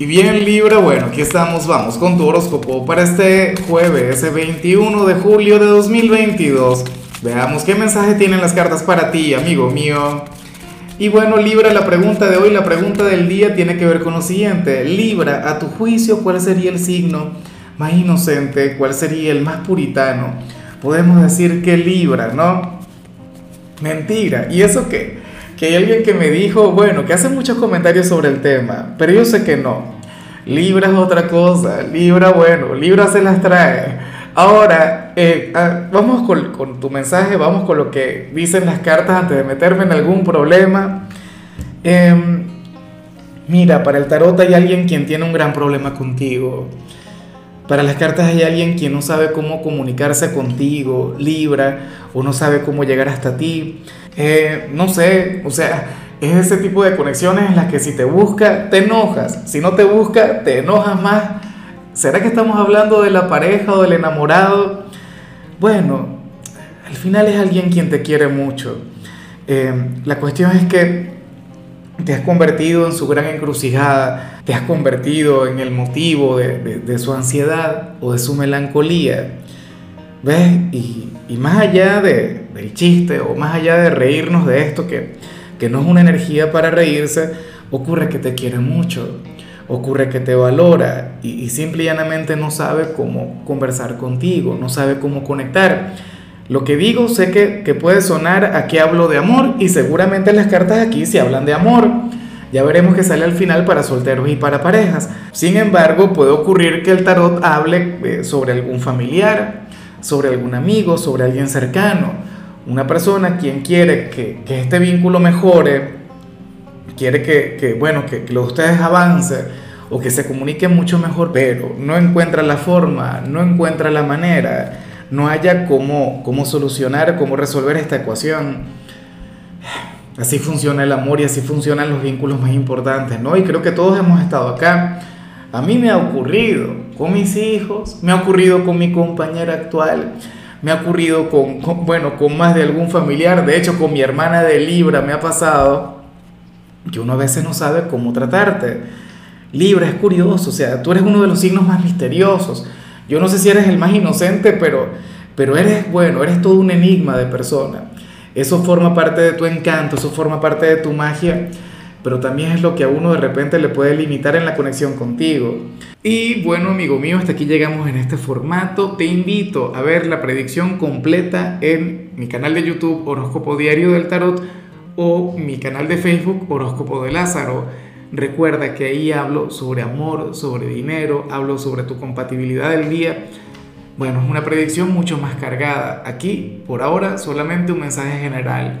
Y bien Libra, bueno, aquí estamos, vamos con tu horóscopo para este jueves 21 de julio de 2022. Veamos qué mensaje tienen las cartas para ti, amigo mío. Y bueno, Libra, la pregunta de hoy, la pregunta del día tiene que ver con lo siguiente. Libra, a tu juicio, ¿cuál sería el signo más inocente? ¿Cuál sería el más puritano? Podemos decir que Libra, ¿no? Mentira. ¿Y eso qué? que hay alguien que me dijo, bueno, que hace muchos comentarios sobre el tema, pero yo sé que no. Libra es otra cosa, Libra, bueno, Libra se las trae. Ahora, eh, ah, vamos con, con, tu mensaje, vamos con lo que dicen las cartas antes de meterme en algún problema. Em, mira, para el tarot hay alguien quien tiene un gran problema contigo. Para las cartas hay alguien quien no sabe cómo comunicarse contigo, Libra, o no sabe cómo llegar hasta ti. Eh, no sé, o sea, es ese tipo de conexiones en las que si te busca, te enojas. Si no te busca, te enojas más. ¿Será que estamos hablando de la pareja o del enamorado? Bueno, al final es alguien quien te quiere mucho. Eh, la cuestión es que te has convertido en su gran encrucijada, te has convertido en el motivo de, su ansiedad o de su melancolía. ¿Ves? Y, más allá de, del chiste o más allá de reírnos de esto, que, que no es una energía para reírse, ocurre que te quiere mucho, ocurre que te valora y, y simple y llanamente no sabe cómo conversar contigo, no sabe cómo conectar. Lo que digo sé que, puede sonar a que hablo de amor y seguramente las cartas aquí se hablan de amor. Ya veremos qué sale al final para solteros y para parejas. Sin embargo, puede ocurrir que el tarot hable eh, sobre algún familiar, sobre algún amigo, sobre alguien cercano. Una persona quien quiere que, este vínculo mejore, quiere que, bueno, que, que lo de ustedes avance o que se comunique mucho mejor, pero no encuentra la forma, no encuentra la manera no haya cómo, cómo solucionar, cómo resolver esta ecuación. Así funciona el amor y así funcionan los vínculos más importantes, ¿no? Y creo que todos hemos estado acá. A mí me ha ocurrido con mis hijos, me ha ocurrido con mi compañera actual, me ha ocurrido con, bueno, con más de algún familiar, de hecho con mi hermana de Libra me ha pasado que uno a veces no sabe cómo tratarte. Libra es curioso, o sea, tú eres uno de los signos más misteriosos. Yo no sé si eres el más inocente, pero, pero eres bueno, eres todo un enigma de persona. Eso forma parte de tu encanto, eso forma parte de tu magia, pero también es lo que a uno de repente le puede limitar en la conexión contigo. Y bueno, amigo mío, hasta aquí llegamos en este formato. Te invito a ver la predicción completa en mi canal de YouTube Horóscopo Diario del Tarot o mi canal de Facebook Horóscopo de Lázaro. Recuerda que ahí hablo sobre amor, sobre dinero, hablo sobre tu compatibilidad del día. Bueno, es una predicción mucho más cargada. Aquí, por ahora, solamente un mensaje general.